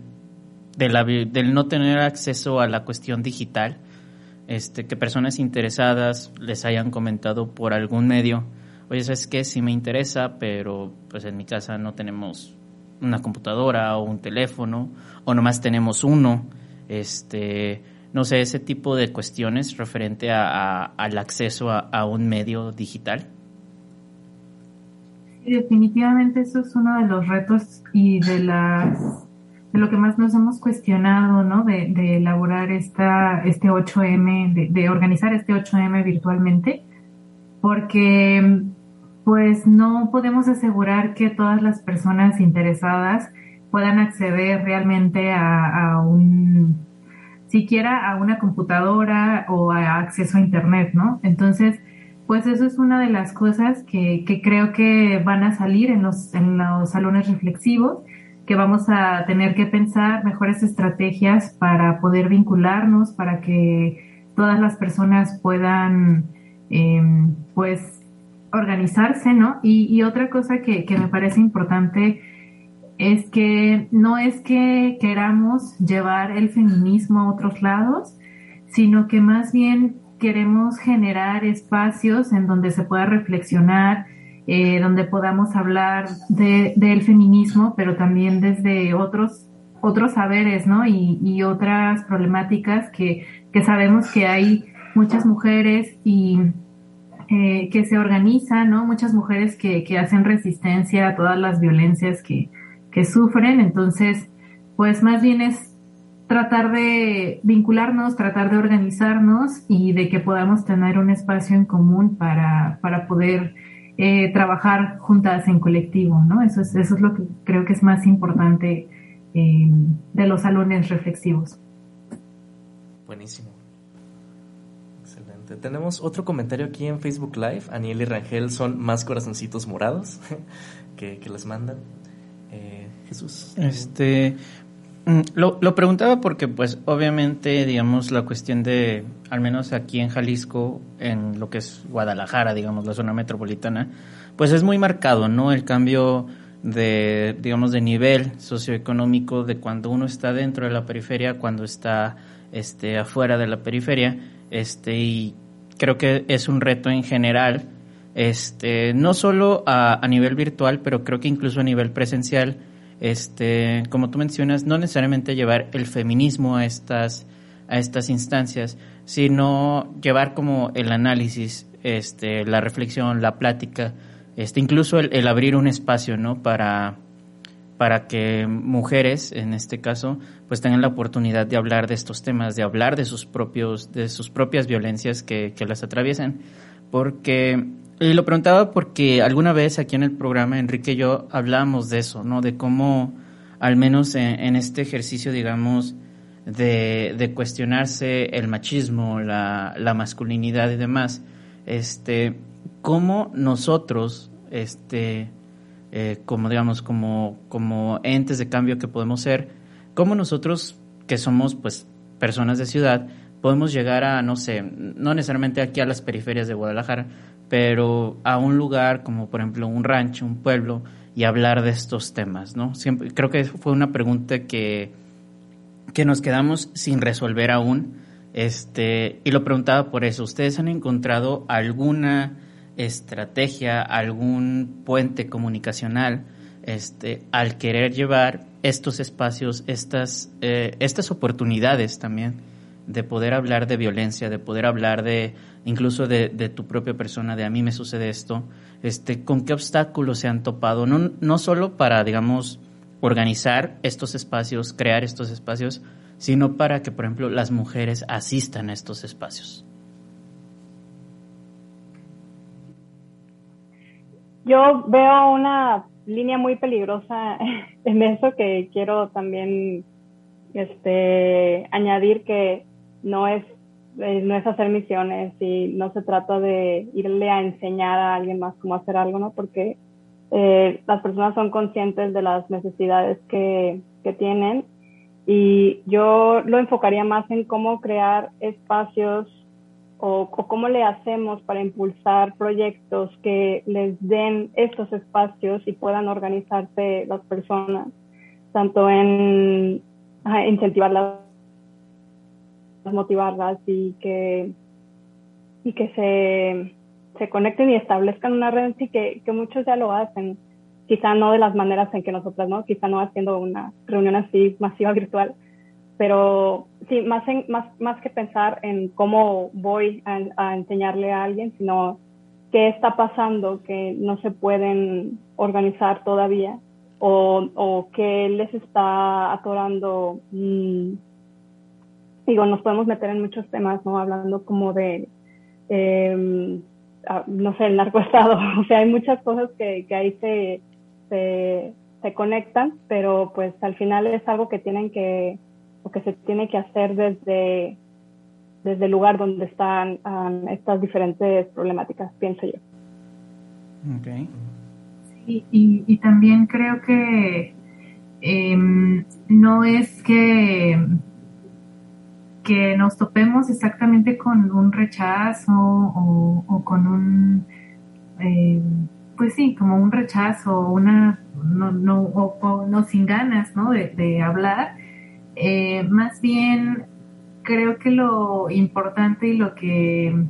del no tener acceso a la cuestión digital, este, que personas interesadas les hayan comentado por algún medio, oye, ¿sabes qué? Sí me interesa, pero pues en mi casa no tenemos una computadora o un teléfono, o nomás tenemos uno, este, no sé, ese tipo de cuestiones referente a, al acceso a, un medio digital. definitivamente eso es uno de los retos y de las de lo que más nos hemos cuestionado, ¿no? De, de elaborar esta, este 8M, de, de organizar este 8M virtualmente, porque pues no podemos asegurar que todas las personas interesadas puedan acceder realmente a, un, siquiera a una computadora o a acceso a Internet, ¿no? Entonces, pues eso es una de las cosas que, que creo que van a salir en los, en los salones reflexivos, que vamos a tener que pensar mejores estrategias para poder vincularnos, para que todas las personas puedan, em, pues, organizarse, ¿no? Y, y otra cosa que, que me parece importante es que no es que queramos llevar el feminismo a otros lados, sino que más bien queremos generar espacios en donde se pueda reflexionar, eh, donde podamos hablar de, del feminismo, pero también desde otros otros saberes, ¿no? Y, y otras problemáticas que, que, sabemos que hay muchas mujeres y eh, que se organizan, ¿no? Muchas mujeres que, que hacen resistencia a todas las violencias que, que sufren. Entonces, pues más bien es tratar de vincularnos, tratar de organizarnos y de que podamos tener un espacio en común para, para poder eh, trabajar juntas en colectivo, ¿no? Eso es, eso es lo que creo que es más importante eh, de los salones reflexivos. Buenísimo. Excelente. Tenemos otro comentario aquí en Facebook Live. Aniel y Rangel son más corazoncitos morados que, que les mandan. Eh, Jesús. Este, mm, lo, lo, preguntaba porque, pues, obviamente, digamos, la cuestión de, al menos aquí en Jalisco, en lo que es Guadalajara, digamos, la zona metropolitana, pues es muy marcado, ¿no? El cambio de, digamos, de nivel socioeconómico de cuando uno está dentro de la periferia, cuando está, este, afuera de la periferia, este, y creo que es un reto en general este, no solo a, a, nivel virtual, pero creo que incluso a nivel presencial, este, como tú mencionas, no necesariamente llevar el feminismo a estas, a estas instancias, sino llevar como el análisis, este, la reflexión, la plática, este, incluso el, el abrir un espacio, ¿no? Para, para que mujeres, en este caso, pues tengan la oportunidad de hablar de estos temas, de hablar de sus propios, de sus propias violencias que, que las atraviesan, porque y lo preguntaba porque alguna vez aquí en el programa Enrique y yo hablábamos de eso, ¿no? De cómo, al menos en, este ejercicio, digamos, de, de cuestionarse el machismo, la, la, masculinidad y demás, este, cómo nosotros, este, eh, como digamos, como, como entes de cambio que podemos ser, cómo nosotros, que somos pues personas de ciudad, podemos llegar a, no sé, no necesariamente aquí a las periferias de Guadalajara, pero a un lugar como por ejemplo un rancho, un pueblo, y hablar de estos temas, ¿no? Siempre, creo que fue una pregunta que, que nos quedamos sin resolver aún, este, y lo preguntaba por eso. ¿Ustedes han encontrado alguna estrategia, algún puente comunicacional este, al querer llevar estos espacios, estas, eh, estas oportunidades también de poder hablar de violencia, de poder hablar de incluso de, tu propia persona, de a mí me sucede esto, este, con qué obstáculos se han topado, no, no solo para, digamos, organizar estos espacios, crear estos espacios, sino para que, por ejemplo, las mujeres asistan a estos espacios. Yo veo una línea muy peligrosa en eso que quiero también este, añadir que no es, eh, no es hacer misiones y no se trata de irle a enseñar a alguien más cómo hacer algo, ¿no? Porque eh, las personas son conscientes de las necesidades que, que tienen y yo lo enfocaría más en cómo crear espacios o, cómo le hacemos para impulsar proyectos que les den estos espacios y puedan organizarse las personas, tanto en incentivar la motivarlas y que, y que se, se conecten y establezcan una red sí que, que muchos ya lo hacen, quizá no de las maneras en que nosotras, ¿no? Quizá no haciendo una reunión así masiva virtual, pero sí, más, en, más, más que pensar en cómo voy a, enseñarle a alguien, sino qué está pasando que no se pueden organizar todavía o, o qué les está atorando mmm, digo, nos podemos meter en muchos temas, ¿no? Hablando como de, eh, ah, no sé, el narcoestado. O sea, hay muchas cosas que, que ahí se, se, se, conectan, pero pues al final es algo que tienen que, o que se tiene que hacer desde, desde el lugar donde están um, estas diferentes problemáticas, pienso yo. Okay. Sí, y, y también creo que eh, no es que que nos topemos exactamente con un rechazo o, con un, eh, pues sí, como un rechazo, una, no, no, o, no sin ganas, ¿no? De, hablar. Eh, más bien, creo que lo importante y lo que,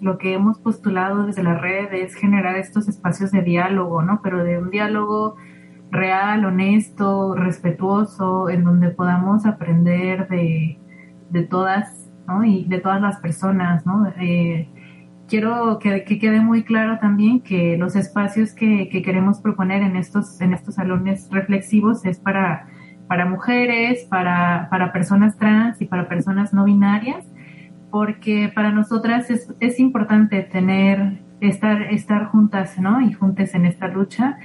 lo que hemos postulado desde la red es generar estos espacios de diálogo, ¿no? Pero de un diálogo real, honesto, respetuoso, en donde podamos aprender de, de todas, ¿no? Y de todas las personas, ¿no? Eh, quiero que, quede muy claro también que los espacios que, queremos proponer en estos, en estos salones reflexivos es para, para mujeres, para, para personas trans y para personas no binarias, porque para nosotras es, es importante tener, estar, estar juntas, ¿no? Y juntas en esta lucha.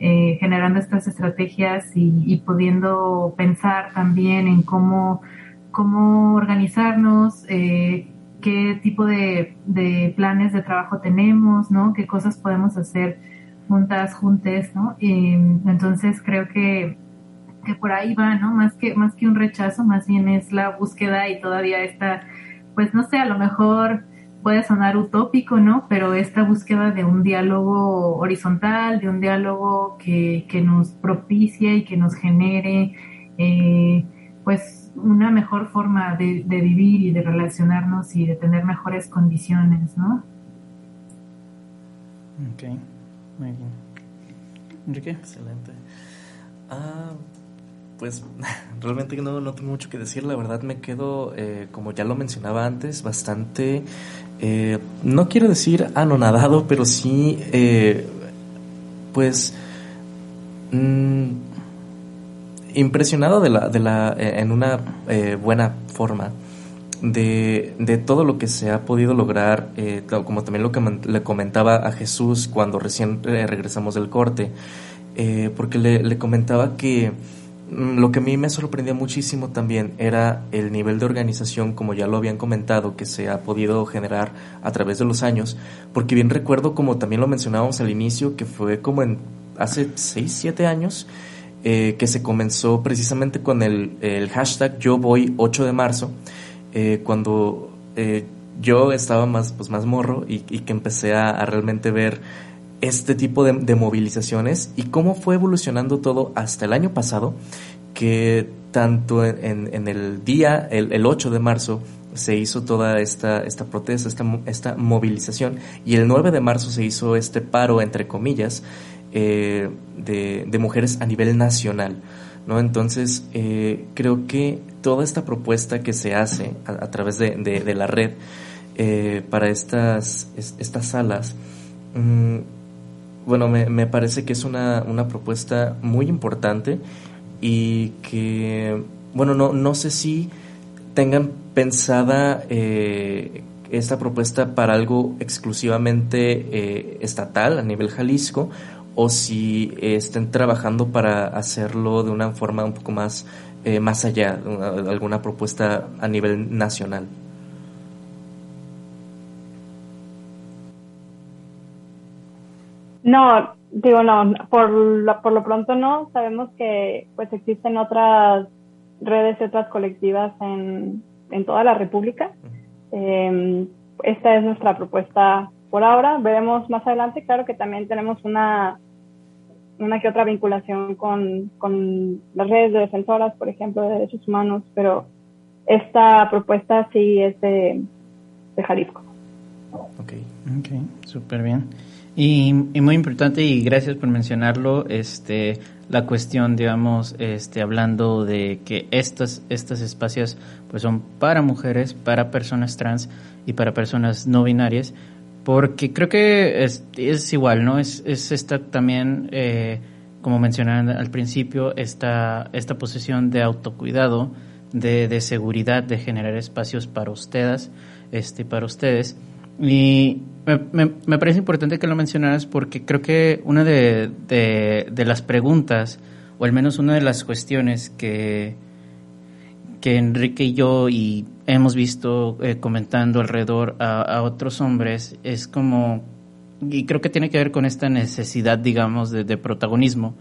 Eh, generando estas estrategias y, y pudiendo pensar también en cómo cómo organizarnos, eh, qué tipo de, planes de trabajo tenemos, ¿no? Qué cosas podemos hacer juntas, juntes, ¿no? entonces creo que, que por ahí va, ¿no? Más que, más que un rechazo, más bien es la búsqueda y todavía está, pues no sé, a lo mejor puede sonar utópico, ¿no? Pero esta búsqueda de un diálogo horizontal, de un diálogo que, que nos propicie y que nos genere, eh, pues una mejor forma de, vivir y de relacionarnos y de tener mejores condiciones, ¿no? Ok, muy bien. Enrique. Excelente. Ah, pues realmente no, no tengo mucho que decir, la verdad me quedo, eh, como ya lo mencionaba antes, bastante, eh, no quiero decir anonadado, pero sí, eh, pues... Mm, impresionado de la, de la, en una buena forma de, de, todo lo que se ha podido lograr, como también lo que le comentaba a Jesús cuando recién regresamos del corte, porque le, comentaba que lo que a mí me sorprendió muchísimo también era el nivel de organización, como ya lo habían comentado, que se ha podido generar a través de los años, porque bien recuerdo, como también lo mencionábamos al inicio, que fue como en hace 6, 7 años, eh, que se comenzó precisamente con el, el, hashtag Yo voy 8 de marzo, eh, cuando eh, yo estaba más, pues, más morro y, que empecé a, realmente ver este tipo de, movilizaciones y cómo fue evolucionando todo hasta el año pasado, que tanto en, en el día, el, el, 8 de marzo, se hizo toda esta, esta protesta, esta, esta movilización, y el 9 de marzo se hizo este paro, entre comillas, eh, de, mujeres a nivel nacional. ¿no? Entonces, eh, creo que toda esta propuesta que se hace a, través de, la red eh, para estas, estas salas, mm, bueno, me, parece que es una, una, propuesta muy importante y que, bueno, no, no sé si tengan pensada esta propuesta para algo exclusivamente estatal a nivel Jalisco o si estén trabajando para hacerlo de una forma un poco más, eh, más allá, alguna propuesta a nivel nacional. No, digo no, por lo, por lo pronto no. Sabemos que pues existen otras redes y otras colectivas en, en toda la República. Em, esta es nuestra propuesta por ahora. Veremos más adelante. Claro que también tenemos una una que otra vinculación con, con las redes de defensoras, por ejemplo, de derechos humanos, pero esta propuesta sí es de, de Jalisco. Ok, okay súper bien. Y, muy importante, y gracias por mencionarlo, este, la cuestión, digamos, este, hablando de que estos, estos espacios pues son para mujeres, para personas trans y para personas no binarias, porque creo que es, es igual, ¿no? Es, es esta también, eh, como mencionaron al principio, esta, esta posición de autocuidado, de, de seguridad, de generar espacios para ustedes, este, para ustedes. Y me, me, parece importante que lo mencionaras porque creo que una de, de, las preguntas, o al menos una de las cuestiones que, que Enrique y yo y hemos visto eh, comentando alrededor a, otros hombres, es como, y creo que tiene que ver con esta necesidad, digamos, de, de protagonismo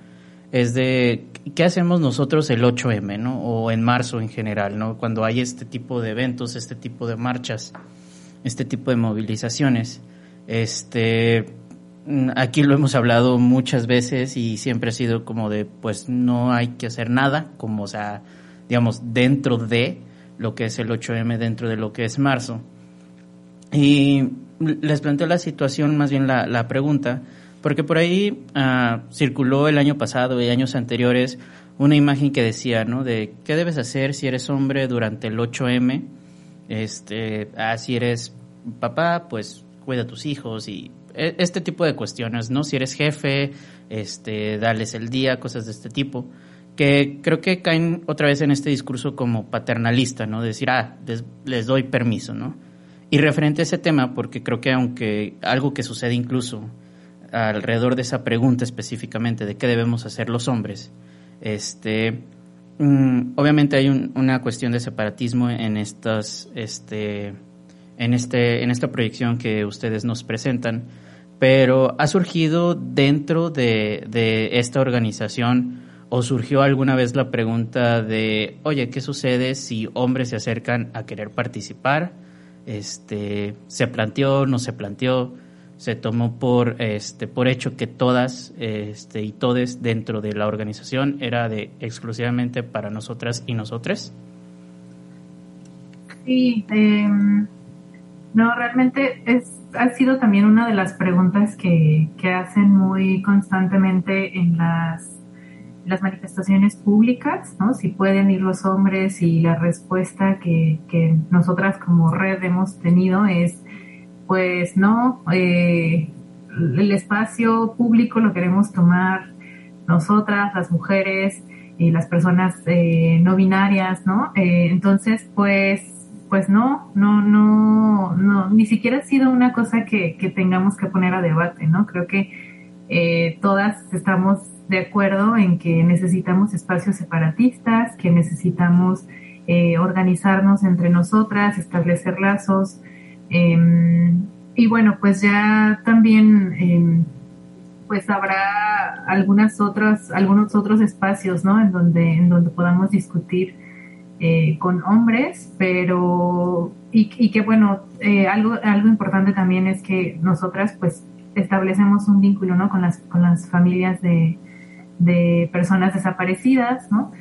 es de qué hacemos nosotros el 8M, ¿no? O en marzo en general, ¿no? Cuando hay este tipo de eventos, este tipo de marchas, este tipo de movilizaciones. Este, aquí lo hemos hablado muchas veces y siempre ha sido como de, pues no hay que hacer nada, como, sea, digamos, dentro de lo que es el 8M, dentro de lo que es marzo. Y les planteo la situación, más bien la, la pregunta, porque por ahí ah, circuló el año pasado y años anteriores una imagen que decía, ¿no? De qué debes hacer si eres hombre durante el 8M. Este, ah, si eres papá, pues cuida a tus hijos y e, este tipo de cuestiones, ¿no? Si eres jefe, este, dales el día, cosas de este tipo, que creo que caen otra vez en este discurso como paternalista, ¿no? decir, ah, les, les, doy permiso, ¿no? Y referente a ese tema, porque creo que aunque algo que sucede incluso alrededor de esa pregunta específicamente de qué debemos hacer los hombres, este, mm, obviamente hay una cuestión de separatismo en estas, este, este, en esta proyección que ustedes nos presentan, pero ha surgido dentro de, de esta organización o surgió alguna vez la pregunta de, oye, ¿qué sucede si hombres se acercan a querer participar? Este, ¿Se planteó, no se planteó? Se tomó por este por hecho que todas este, y todes dentro de la organización era de exclusivamente para nosotras y nosotres sí em, no realmente es ha sido también una de las preguntas que, que hacen muy constantemente en las las manifestaciones públicas, ¿no? Si pueden ir los hombres y la respuesta que, que nosotras como red hemos tenido es pues no, eh, el espacio público lo queremos tomar nosotras, las mujeres y las personas eh, no binarias, ¿no? Eh, entonces, pues, pues no, no, no, no, ni siquiera ha sido una cosa que, que tengamos que poner a debate, ¿no? Creo que eh, todas estamos de acuerdo en que necesitamos espacios separatistas, que necesitamos eh, organizarnos entre nosotras, establecer lazos, Em, y bueno, pues ya también em, pues habrá algunas otras, algunos otros espacios, ¿no? En donde, en donde podamos discutir eh, con hombres, pero y, y que bueno, eh, algo, algo importante también es que nosotras pues establecemos un vínculo, ¿no? Con las, con las familias de, de personas desaparecidas, ¿no?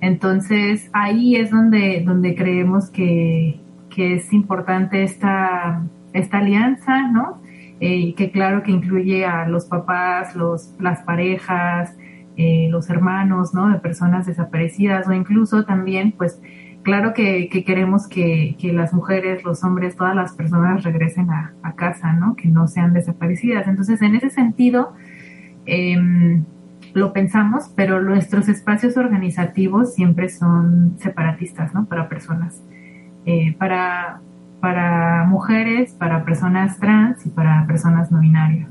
Entonces ahí es donde, donde creemos que, que es importante esta, esta alianza, ¿no? Eh, que claro que incluye a los papás, los, las parejas, eh, los hermanos, ¿no? De personas desaparecidas o incluso también, pues, claro que, queremos que, las mujeres, los hombres, todas las personas regresen a, casa, ¿no? Que no sean desaparecidas. Entonces, en ese sentido, em, lo pensamos, pero nuestros espacios organizativos siempre son separatistas, ¿no? Para personas. Eh, para, para mujeres, para personas trans y para personas no binarias.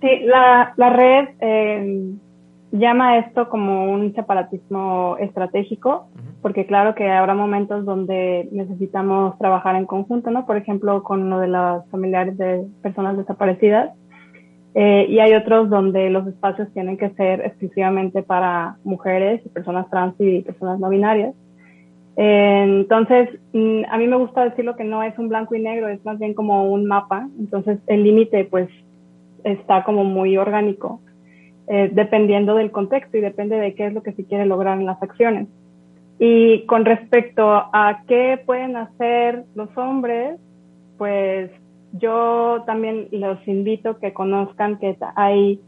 Sí, la, la red eh, llama esto como un separatismo estratégico, porque claro que habrá momentos donde necesitamos trabajar en conjunto, ¿no? Por ejemplo, con uno de los familiares de personas desaparecidas. Eh, y hay otros donde los espacios tienen que ser exclusivamente para mujeres, personas trans y personas no binarias. Entonces, mm, a mí me gusta decirlo que no es un blanco y negro, es más bien como un mapa. Entonces, el límite, pues, está como muy orgánico, eh, dependiendo del contexto y depende de qué es lo que se quiere lograr en las acciones. Y con respecto a qué pueden hacer los hombres, pues yo también los invito que conozcan que hay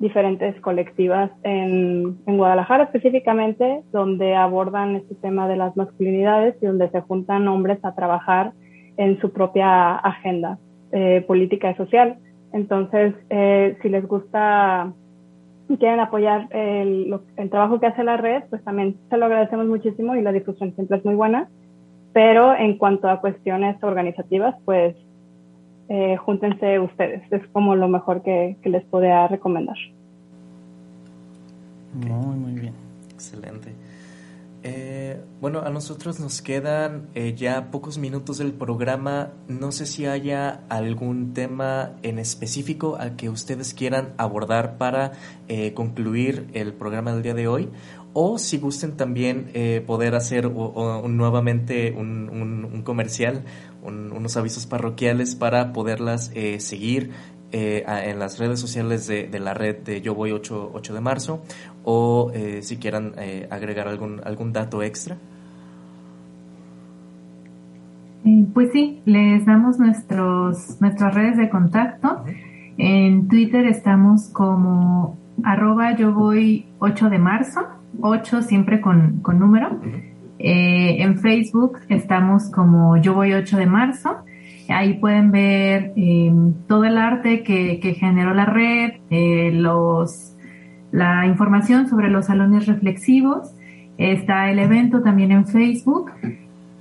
diferentes colectivas en, en, Guadalajara específicamente, donde abordan este tema de las masculinidades y donde se juntan hombres a trabajar en su propia agenda eh, política y social. Entonces, eh, si les gusta y quieren apoyar el, el, trabajo que hace la red, pues también se lo agradecemos muchísimo y la difusión siempre es muy buena. pero en cuanto a cuestiones organizativas, pues eh, júntense ustedes. Es como lo mejor que, que les podría recomendar. Muy, muy bien. Excelente. Eh, bueno, a nosotros nos quedan eh, ya pocos minutos del programa. No sé si haya algún tema en específico al que ustedes quieran abordar para eh, concluir el programa del día de hoy. O si gusten también poder hacer nuevamente un, un, comercial, unos avisos parroquiales para poderlas seguir eh, en las redes sociales de, la red de Yo Voy 8, 8 de marzo o eh, si quieran eh, agregar algún, algún dato extra. Pues sí, les damos nuestros, nuestras redes de contacto. En Twitter estamos como arroba yo voy 8 de marzo, 8 siempre con, con número. en Facebook estamos como yo voy 8 de marzo Ahí pueden ver em, todo el arte que, generó la red, eh, los, la información sobre los salones reflexivos. Está el evento también en Facebook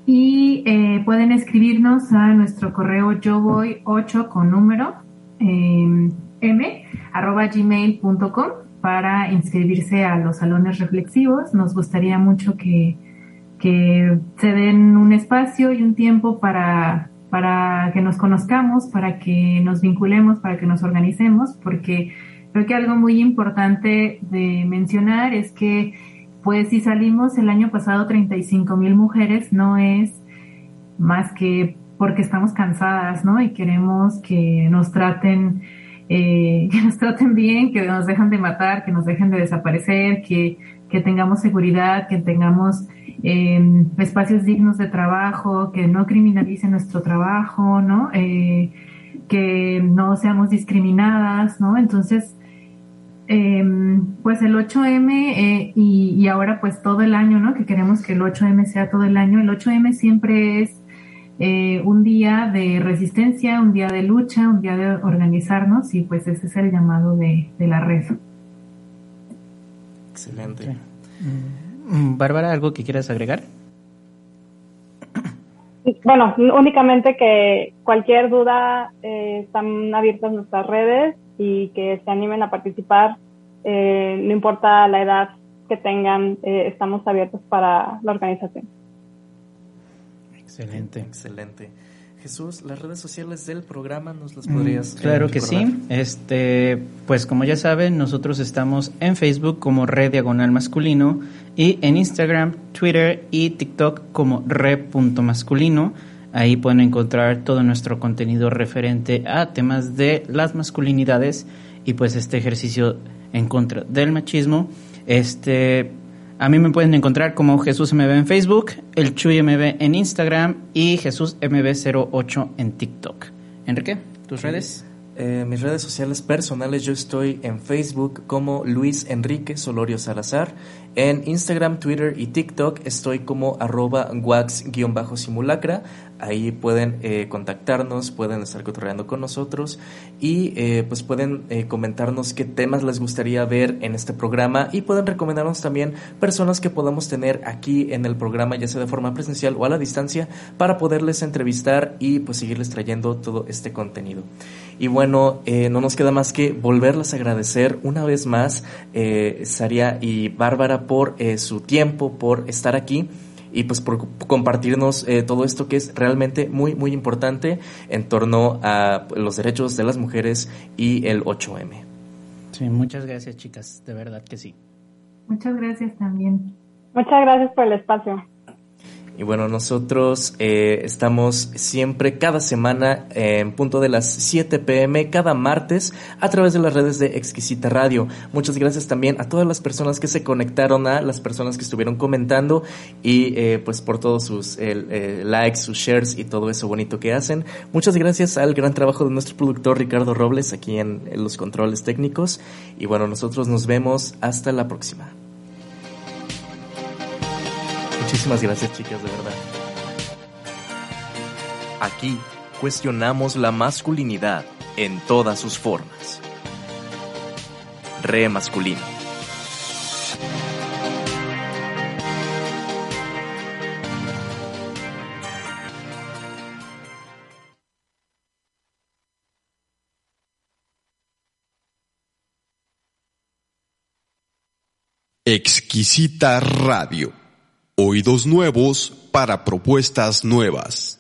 y eh, pueden escribirnos a nuestro correo yo voy 8 con número em, m arroba gmail.com para inscribirse a los salones reflexivos. Nos gustaría mucho que, que se den un espacio y un tiempo para para que nos conozcamos, para que nos vinculemos, para que nos organicemos, porque creo que algo muy importante de mencionar es que, pues, si salimos el año pasado 35 mil mujeres, no es más que porque estamos cansadas, ¿no? Y queremos que nos traten, eh, que nos traten bien, que nos dejen de matar, que nos dejen de desaparecer, que, que tengamos seguridad, que tengamos eh, espacios dignos de trabajo, que no criminalicen nuestro trabajo, ¿no? Eh, que no seamos discriminadas, ¿no? Entonces, eh, pues el 8M eh, y, y, ahora pues todo el año, ¿no? Que queremos que el 8M sea todo el año. El 8M siempre es eh, un día de resistencia, un día de lucha, un día de organizarnos y pues ese es el llamado de, de la red. Excelente. Mm, Bárbara, ¿algo que quieras agregar? Bueno, únicamente que cualquier duda eh, están abiertas nuestras redes y que se animen a participar. Eh, no importa la edad que tengan, eh, estamos abiertos para la organización. Excelente, excelente. Jesús, las redes sociales del programa nos las podrías mm, Claro que sí. Este, pues como ya saben, nosotros estamos en Facebook como Red Diagonal Masculino y en Instagram, Twitter y TikTok como Red.masculino. Ahí pueden encontrar todo nuestro contenido referente a temas de las masculinidades y pues este ejercicio en contra del machismo. Este, a mí me pueden encontrar como Jesús MB en Facebook, el Chuy MB en Instagram y Jesús MB08 en TikTok. Enrique, ¿tus redes? Eh, mis redes sociales personales, yo estoy en Facebook como Luis Enrique Solorio Salazar. En Instagram, Twitter y TikTok estoy como arroba wax-simulacra. Ahí pueden eh, contactarnos, pueden estar cotorreando con nosotros y eh, pues pueden eh, comentarnos qué temas les gustaría ver en este programa y pueden recomendarnos también personas que podamos tener aquí en el programa, ya sea de forma presencial o a la distancia, para poderles entrevistar y pues seguirles trayendo todo este contenido. Y bueno, no nos queda más que volverles a agradecer una vez más, Saria y Bárbara, por su tiempo, por estar aquí y pues por compartirnos eh, todo esto que es realmente muy, muy importante en torno a los derechos de las mujeres y el 8M. Sí, muchas gracias chicas, de verdad que sí. Muchas gracias también. Muchas gracias por el espacio. Y bueno, nosotros eh, estamos siempre cada semana en punto de las 7 pm, cada martes, a través de las redes de Exquisita Radio. Muchas gracias también a todas las personas que se conectaron, a las personas que estuvieron comentando y eh, pues por todos sus eh, likes, sus shares y todo eso bonito que hacen. Muchas gracias al gran trabajo de nuestro productor Ricardo Robles aquí en los controles técnicos. Y bueno, nosotros nos vemos hasta la próxima. Muchísimas gracias chicas, de verdad. Aquí cuestionamos la masculinidad en todas sus formas. Re masculino. Exquisita Radio. Oídos nuevos para propuestas nuevas.